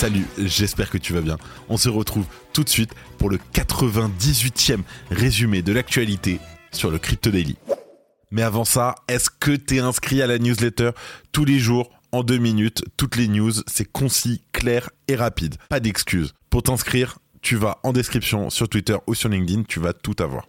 Salut, j'espère que tu vas bien. On se retrouve tout de suite pour le 98e résumé de l'actualité sur le Crypto Daily. Mais avant ça, est-ce que tu es inscrit à la newsletter tous les jours en deux minutes Toutes les news, c'est concis, clair et rapide. Pas d'excuses. Pour t'inscrire, tu vas en description sur Twitter ou sur LinkedIn, tu vas tout avoir.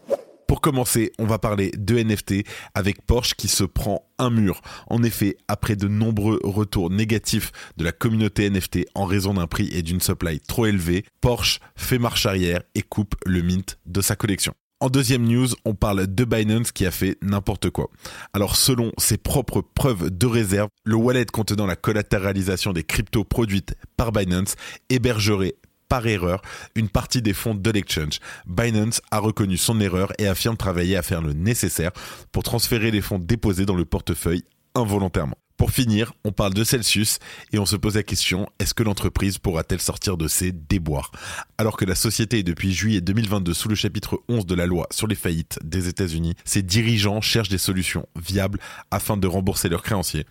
Pour commencer, on va parler de NFT avec Porsche qui se prend un mur. En effet, après de nombreux retours négatifs de la communauté NFT en raison d'un prix et d'une supply trop élevée, Porsche fait marche arrière et coupe le mint de sa collection. En deuxième news, on parle de Binance qui a fait n'importe quoi. Alors selon ses propres preuves de réserve, le wallet contenant la collatéralisation des cryptos produites par Binance hébergerait par erreur une partie des fonds de l'exchange. Binance a reconnu son erreur et affirme travailler à faire le nécessaire pour transférer les fonds déposés dans le portefeuille involontairement. Pour finir, on parle de Celsius et on se pose la question, est-ce que l'entreprise pourra-t-elle sortir de ses déboires? Alors que la société est depuis juillet 2022 sous le chapitre 11 de la loi sur les faillites des États-Unis, ses dirigeants cherchent des solutions viables afin de rembourser leurs créanciers.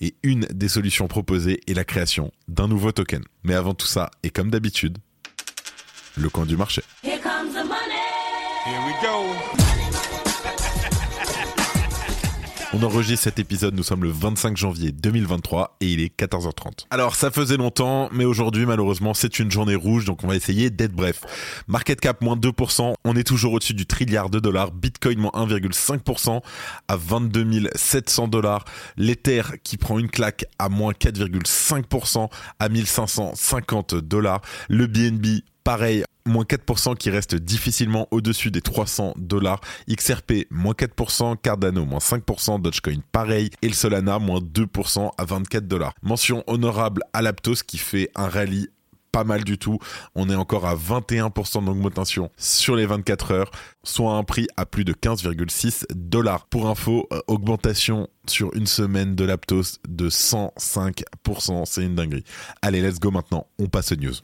Et une des solutions proposées est la création d'un nouveau token. Mais avant tout ça, et comme d'habitude, le coin du marché. Here comes the money. Here we go. On enregistre cet épisode, nous sommes le 25 janvier 2023 et il est 14h30. Alors ça faisait longtemps, mais aujourd'hui malheureusement c'est une journée rouge, donc on va essayer d'être bref. Market cap moins 2%, on est toujours au-dessus du trilliard de dollars, Bitcoin moins 1,5% à 22 700 dollars, l'Ether qui prend une claque à moins 4,5% à 1550 dollars, le BNB pareil, moins 4% qui reste difficilement au-dessus des 300 dollars. XRP, moins 4%, Cardano, moins 5%, Dogecoin, pareil. Et le Solana, moins 2% à 24 dollars. Mention honorable à Laptos qui fait un rallye pas mal du tout. On est encore à 21% d'augmentation sur les 24 heures, soit un prix à plus de 15,6 dollars. Pour info, euh, augmentation sur une semaine de Laptos de 105%. C'est une dinguerie. Allez, let's go maintenant. On passe aux news.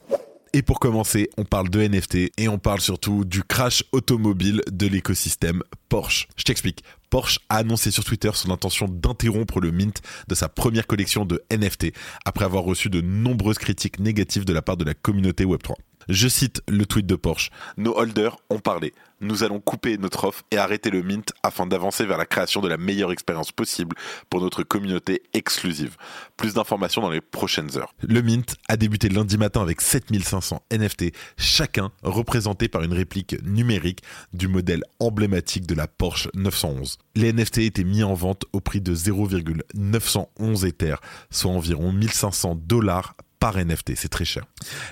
Et pour commencer, on parle de NFT et on parle surtout du crash automobile de l'écosystème Porsche. Je t'explique. Porsche a annoncé sur Twitter son intention d'interrompre le mint de sa première collection de NFT après avoir reçu de nombreuses critiques négatives de la part de la communauté Web3. Je cite le tweet de Porsche. Nos holders ont parlé. Nous allons couper notre offre et arrêter le mint afin d'avancer vers la création de la meilleure expérience possible pour notre communauté exclusive. Plus d'informations dans les prochaines heures. Le mint a débuté lundi matin avec 7500 NFT, chacun représenté par une réplique numérique du modèle emblématique de la Porsche 911. Les NFT étaient mis en vente au prix de 0,911 Ether, soit environ 1500 dollars par NFT, c'est très cher.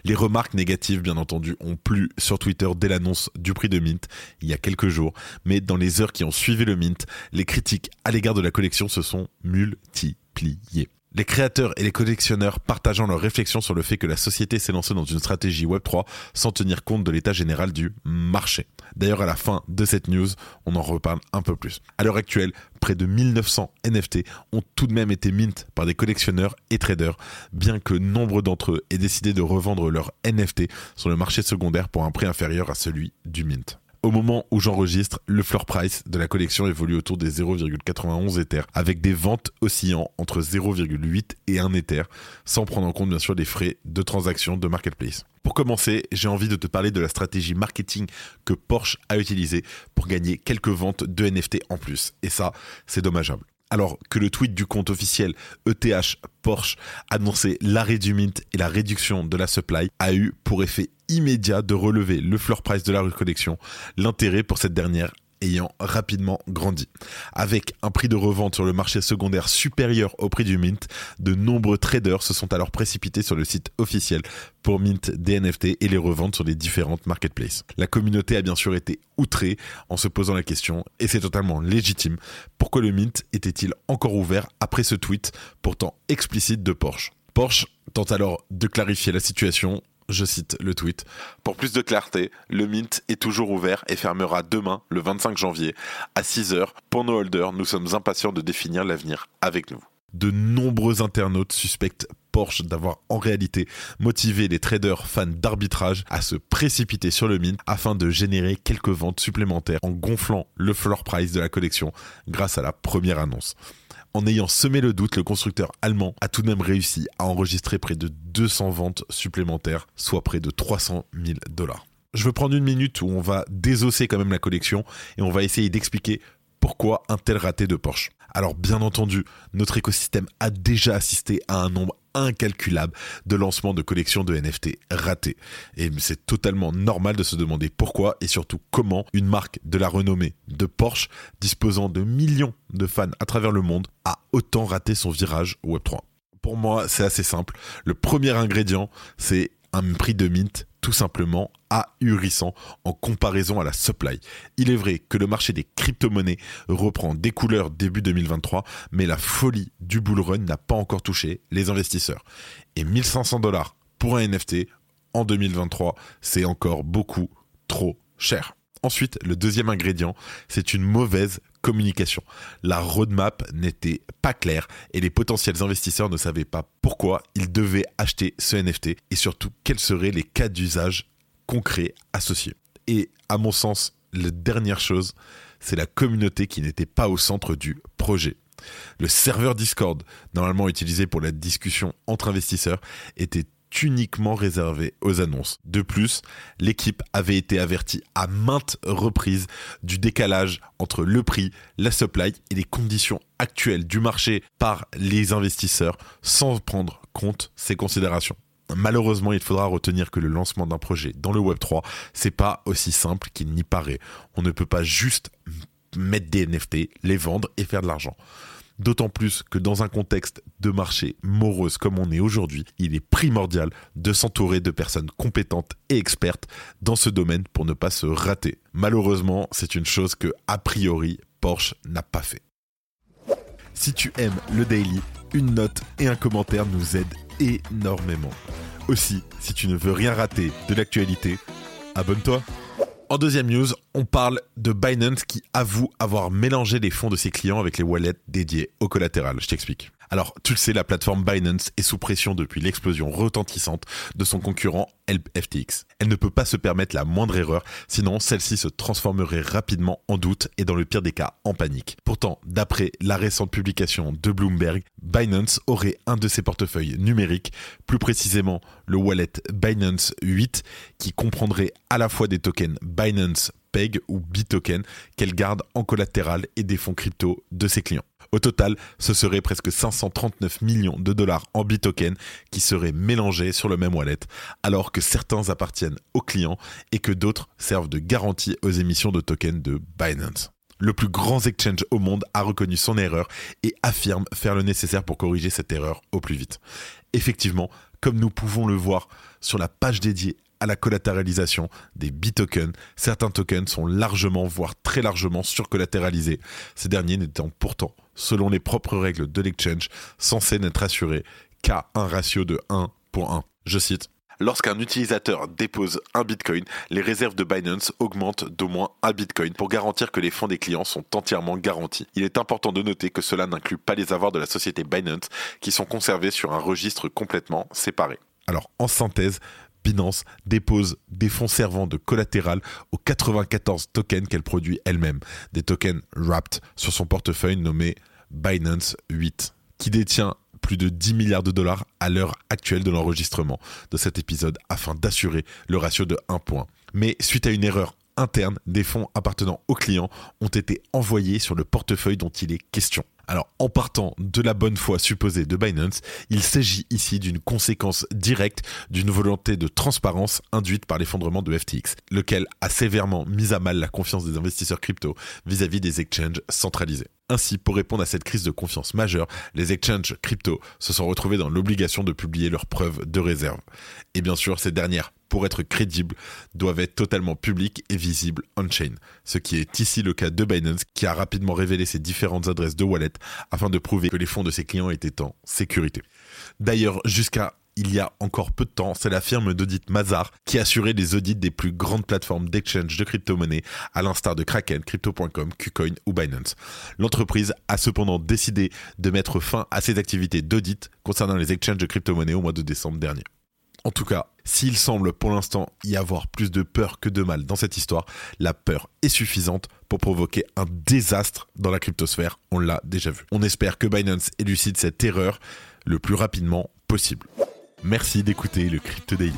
Les remarques négatives, bien entendu, ont plu sur Twitter dès l'annonce du prix de Mint, il y a quelques jours, mais dans les heures qui ont suivi le Mint, les critiques à l'égard de la collection se sont multipliées. Les créateurs et les collectionneurs partageant leurs réflexions sur le fait que la société s'est lancée dans une stratégie Web3 sans tenir compte de l'état général du marché. D'ailleurs, à la fin de cette news, on en reparle un peu plus. À l'heure actuelle, près de 1900 NFT ont tout de même été mint par des collectionneurs et traders, bien que nombre d'entre eux aient décidé de revendre leurs NFT sur le marché secondaire pour un prix inférieur à celui du mint. Au moment où j'enregistre, le floor price de la collection évolue autour des 0,91 Ether, avec des ventes oscillant entre 0,8 et 1 Ether, sans prendre en compte bien sûr les frais de transaction de marketplace. Pour commencer, j'ai envie de te parler de la stratégie marketing que Porsche a utilisée pour gagner quelques ventes de NFT en plus. Et ça, c'est dommageable alors que le tweet du compte officiel ETH Porsche annonçait l'arrêt du mint et la réduction de la supply a eu pour effet immédiat de relever le floor price de la recollection, l'intérêt pour cette dernière ayant rapidement grandi. Avec un prix de revente sur le marché secondaire supérieur au prix du mint, de nombreux traders se sont alors précipités sur le site officiel pour mint des NFT et les revendre sur les différentes marketplaces. La communauté a bien sûr été outrée en se posant la question, et c'est totalement légitime, pourquoi le mint était-il encore ouvert après ce tweet pourtant explicite de Porsche? Porsche tente alors de clarifier la situation je cite le tweet. Pour plus de clarté, le Mint est toujours ouvert et fermera demain, le 25 janvier, à 6h. Pour nos holders, nous sommes impatients de définir l'avenir avec nous. De nombreux internautes suspectent Porsche d'avoir en réalité motivé les traders fans d'arbitrage à se précipiter sur le mint afin de générer quelques ventes supplémentaires en gonflant le floor price de la collection grâce à la première annonce. En ayant semé le doute, le constructeur allemand a tout de même réussi à enregistrer près de 200 ventes supplémentaires, soit près de 300 000 dollars. Je veux prendre une minute où on va désosser quand même la collection et on va essayer d'expliquer pourquoi un tel raté de Porsche. Alors bien entendu, notre écosystème a déjà assisté à un nombre incalculable de lancements de collections de NFT ratés. Et c'est totalement normal de se demander pourquoi et surtout comment une marque de la renommée de Porsche, disposant de millions de fans à travers le monde, a autant raté son virage Web3. Pour moi, c'est assez simple. Le premier ingrédient, c'est un prix de mint tout simplement ahurissant en comparaison à la supply. Il est vrai que le marché des crypto-monnaies reprend des couleurs début 2023, mais la folie du bull run n'a pas encore touché les investisseurs. Et 1500 dollars pour un NFT en 2023, c'est encore beaucoup trop cher. Ensuite, le deuxième ingrédient, c'est une mauvaise communication. La roadmap n'était pas claire et les potentiels investisseurs ne savaient pas pourquoi ils devaient acheter ce NFT et surtout quels seraient les cas d'usage concrets associés. Et à mon sens, la dernière chose, c'est la communauté qui n'était pas au centre du projet. Le serveur Discord, normalement utilisé pour la discussion entre investisseurs, était uniquement réservé aux annonces. De plus, l'équipe avait été avertie à maintes reprises du décalage entre le prix, la supply et les conditions actuelles du marché par les investisseurs sans prendre compte ces considérations. Malheureusement, il faudra retenir que le lancement d'un projet dans le Web3, c'est pas aussi simple qu'il n'y paraît. On ne peut pas juste mettre des NFT, les vendre et faire de l'argent. D'autant plus que dans un contexte de marché morose comme on est aujourd'hui, il est primordial de s'entourer de personnes compétentes et expertes dans ce domaine pour ne pas se rater. Malheureusement, c'est une chose que, a priori, Porsche n'a pas fait. Si tu aimes le daily, une note et un commentaire nous aident énormément. Aussi, si tu ne veux rien rater de l'actualité, abonne-toi. En deuxième news, on parle de Binance qui avoue avoir mélangé les fonds de ses clients avec les wallets dédiés au collatéral. Je t'explique. Alors, tu le sais, la plateforme Binance est sous pression depuis l'explosion retentissante de son concurrent FTX. Elle ne peut pas se permettre la moindre erreur, sinon celle-ci se transformerait rapidement en doute et dans le pire des cas en panique. Pourtant, d'après la récente publication de Bloomberg, Binance aurait un de ses portefeuilles numériques, plus précisément le wallet Binance 8, qui comprendrait à la fois des tokens Binance PEG ou Bitoken qu'elle garde en collatéral et des fonds crypto de ses clients. Au total, ce serait presque 539 millions de dollars en Bitoken qui seraient mélangés sur le même wallet, alors que certains appartiennent aux clients et que d'autres servent de garantie aux émissions de tokens de Binance. Le plus grand exchange au monde a reconnu son erreur et affirme faire le nécessaire pour corriger cette erreur au plus vite. Effectivement, comme nous pouvons le voir sur la page dédiée à la collatéralisation des bitokens, certains tokens sont largement, voire très largement surcollatéralisés, ces derniers n'étant pourtant, selon les propres règles de l'exchange, censés n'être assurés qu'à un ratio de 1 pour 1. Je cite. Lorsqu'un utilisateur dépose un bitcoin, les réserves de Binance augmentent d'au moins un bitcoin pour garantir que les fonds des clients sont entièrement garantis. Il est important de noter que cela n'inclut pas les avoirs de la société Binance qui sont conservés sur un registre complètement séparé. Alors, en synthèse, Binance dépose des fonds servant de collatéral aux 94 tokens qu'elle produit elle-même, des tokens wrapped sur son portefeuille nommé Binance 8, qui détient plus de 10 milliards de dollars à l'heure actuelle de l'enregistrement de cet épisode afin d'assurer le ratio de 1 point. Mais suite à une erreur interne, des fonds appartenant aux clients ont été envoyés sur le portefeuille dont il est question. Alors, en partant de la bonne foi supposée de Binance, il s'agit ici d'une conséquence directe d'une volonté de transparence induite par l'effondrement de FTX, lequel a sévèrement mis à mal la confiance des investisseurs crypto vis-à-vis des exchanges centralisés. Ainsi, pour répondre à cette crise de confiance majeure, les exchanges crypto se sont retrouvés dans l'obligation de publier leurs preuves de réserve. Et bien sûr, ces dernières pour être crédibles, doivent être totalement publiques et visibles on-chain. Ce qui est ici le cas de Binance, qui a rapidement révélé ses différentes adresses de wallet afin de prouver que les fonds de ses clients étaient en sécurité. D'ailleurs, jusqu'à il y a encore peu de temps, c'est la firme d'audit Mazar qui assurait les audits des plus grandes plateformes d'exchange de crypto-monnaies, à l'instar de Kraken, Crypto.com, KuCoin ou Binance. L'entreprise a cependant décidé de mettre fin à ses activités d'audit concernant les exchanges de crypto-monnaies au mois de décembre dernier. En tout cas, s'il semble pour l'instant y avoir plus de peur que de mal dans cette histoire, la peur est suffisante pour provoquer un désastre dans la cryptosphère, on l'a déjà vu. On espère que Binance élucide cette erreur le plus rapidement possible. Merci d'écouter le Crypto Daily.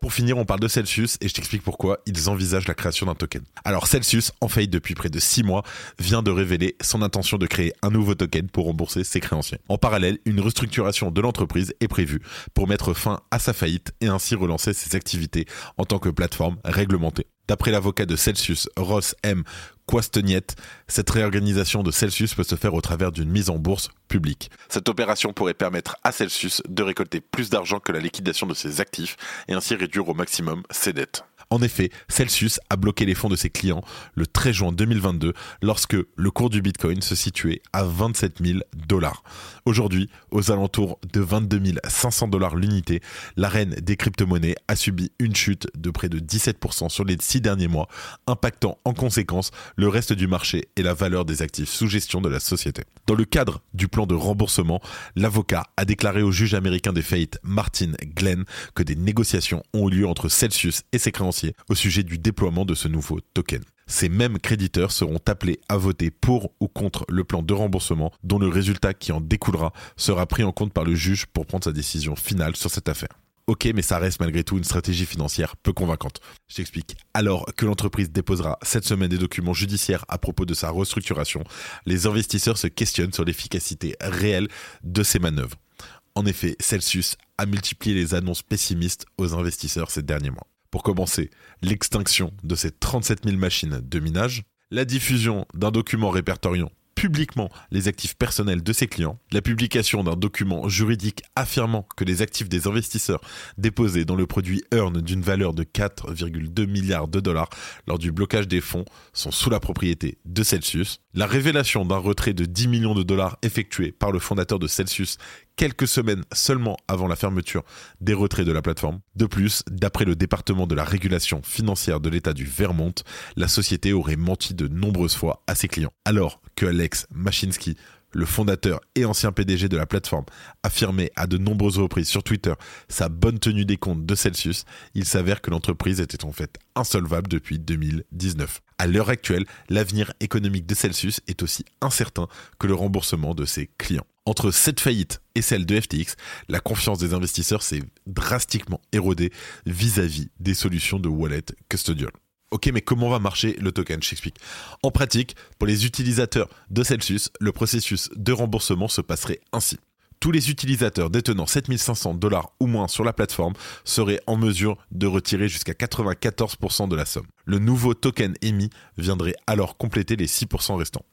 Pour finir, on parle de Celsius et je t'explique pourquoi ils envisagent la création d'un token. Alors Celsius, en faillite depuis près de 6 mois, vient de révéler son intention de créer un nouveau token pour rembourser ses créanciers. En parallèle, une restructuration de l'entreprise est prévue pour mettre fin à sa faillite et ainsi relancer ses activités en tant que plateforme réglementée. D'après l'avocat de Celsius, Ross M. Quasteniette, cette réorganisation de Celsius peut se faire au travers d'une mise en bourse publique. Cette opération pourrait permettre à Celsius de récolter plus d'argent que la liquidation de ses actifs et ainsi réduire au maximum ses dettes. En effet, Celsius a bloqué les fonds de ses clients le 13 juin 2022 lorsque le cours du Bitcoin se situait à 27 000 dollars. Aujourd'hui, aux alentours de 22 500 dollars l'unité, la reine des crypto-monnaies a subi une chute de près de 17% sur les six derniers mois, impactant en conséquence le reste du marché et la valeur des actifs sous gestion de la société. Dans le cadre du plan de remboursement, l'avocat a déclaré au juge américain des faillites Martin Glenn que des négociations ont eu lieu entre Celsius et ses créanciers au sujet du déploiement de ce nouveau token. Ces mêmes créditeurs seront appelés à voter pour ou contre le plan de remboursement dont le résultat qui en découlera sera pris en compte par le juge pour prendre sa décision finale sur cette affaire. Ok, mais ça reste malgré tout une stratégie financière peu convaincante. Je t'explique. Alors que l'entreprise déposera cette semaine des documents judiciaires à propos de sa restructuration, les investisseurs se questionnent sur l'efficacité réelle de ces manœuvres. En effet, Celsius a multiplié les annonces pessimistes aux investisseurs ces derniers mois. Pour commencer, l'extinction de ces 37 000 machines de minage, la diffusion d'un document répertoriant publiquement les actifs personnels de ses clients, la publication d'un document juridique affirmant que les actifs des investisseurs déposés dans le produit Earn d'une valeur de 4,2 milliards de dollars lors du blocage des fonds sont sous la propriété de Celsius, la révélation d'un retrait de 10 millions de dollars effectué par le fondateur de Celsius quelques semaines seulement avant la fermeture des retraits de la plateforme. De plus, d'après le département de la régulation financière de l'État du Vermont, la société aurait menti de nombreuses fois à ses clients. Alors que Alex Machinsky, le fondateur et ancien PDG de la plateforme, affirmait à de nombreuses reprises sur Twitter sa bonne tenue des comptes de Celsius, il s'avère que l'entreprise était en fait insolvable depuis 2019. À l'heure actuelle, l'avenir économique de Celsius est aussi incertain que le remboursement de ses clients. Entre cette faillite et celle de FTX, la confiance des investisseurs s'est drastiquement érodée vis-à-vis des solutions de wallet custodial. Ok, mais comment va marcher le token? Je. En pratique, pour les utilisateurs de Celsius, le processus de remboursement se passerait ainsi tous les utilisateurs détenant 7500 dollars ou moins sur la plateforme seraient en mesure de retirer jusqu'à 94% de la somme. Le nouveau token émis viendrait alors compléter les 6% restants.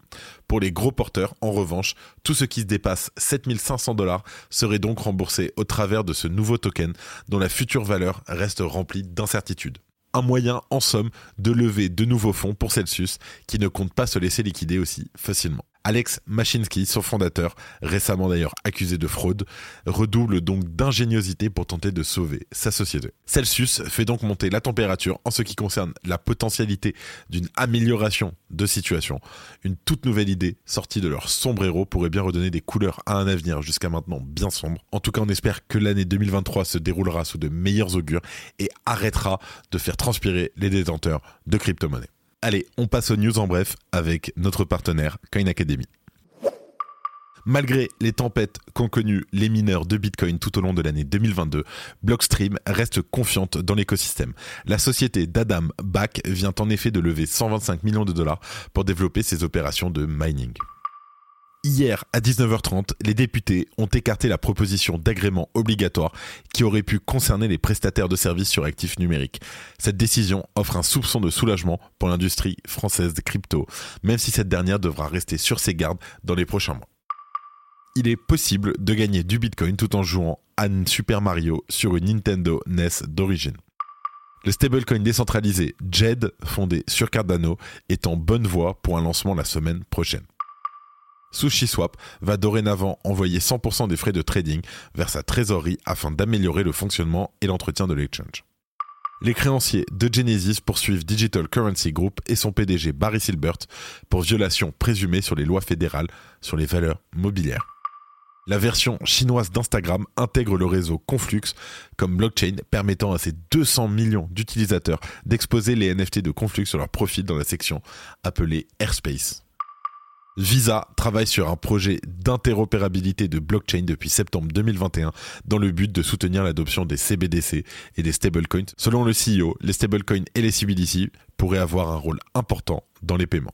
Pour les gros porteurs, en revanche, tout ce qui se dépasse 7500 dollars serait donc remboursé au travers de ce nouveau token dont la future valeur reste remplie d'incertitudes un moyen en somme de lever de nouveaux fonds pour Celsius qui ne compte pas se laisser liquider aussi facilement. Alex Machinsky, son fondateur, récemment d'ailleurs accusé de fraude, redouble donc d'ingéniosité pour tenter de sauver sa société. Celsius fait donc monter la température en ce qui concerne la potentialité d'une amélioration de situation. Une toute nouvelle idée sortie de leur sombre pourrait bien redonner des couleurs à un avenir jusqu'à maintenant bien sombre. En tout cas, on espère que l'année 2023 se déroulera sous de meilleurs augures et arrêtera de faire transpirer les détenteurs de crypto-monnaies. Allez, on passe aux news en bref avec notre partenaire Coin Academy. Malgré les tempêtes qu'ont connues les mineurs de Bitcoin tout au long de l'année 2022, Blockstream reste confiante dans l'écosystème. La société d'Adam Back vient en effet de lever 125 millions de dollars pour développer ses opérations de mining. Hier, à 19h30, les députés ont écarté la proposition d'agrément obligatoire qui aurait pu concerner les prestataires de services sur actifs numériques. Cette décision offre un soupçon de soulagement pour l'industrie française des crypto, même si cette dernière devra rester sur ses gardes dans les prochains mois. Il est possible de gagner du Bitcoin tout en jouant à Super Mario sur une Nintendo NES d'origine. Le stablecoin décentralisé JED, fondé sur Cardano, est en bonne voie pour un lancement la semaine prochaine. SushiSwap va dorénavant envoyer 100% des frais de trading vers sa trésorerie afin d'améliorer le fonctionnement et l'entretien de l'exchange. Les créanciers de Genesis poursuivent Digital Currency Group et son PDG Barry Silbert pour violation présumée sur les lois fédérales sur les valeurs mobilières. La version chinoise d'Instagram intègre le réseau Conflux comme blockchain permettant à ses 200 millions d'utilisateurs d'exposer les NFT de Conflux sur leur profil dans la section appelée Airspace. Visa travaille sur un projet d'interopérabilité de blockchain depuis septembre 2021 dans le but de soutenir l'adoption des CBDC et des stablecoins. Selon le CEO, les stablecoins et les CBDC pourraient avoir un rôle important dans les paiements.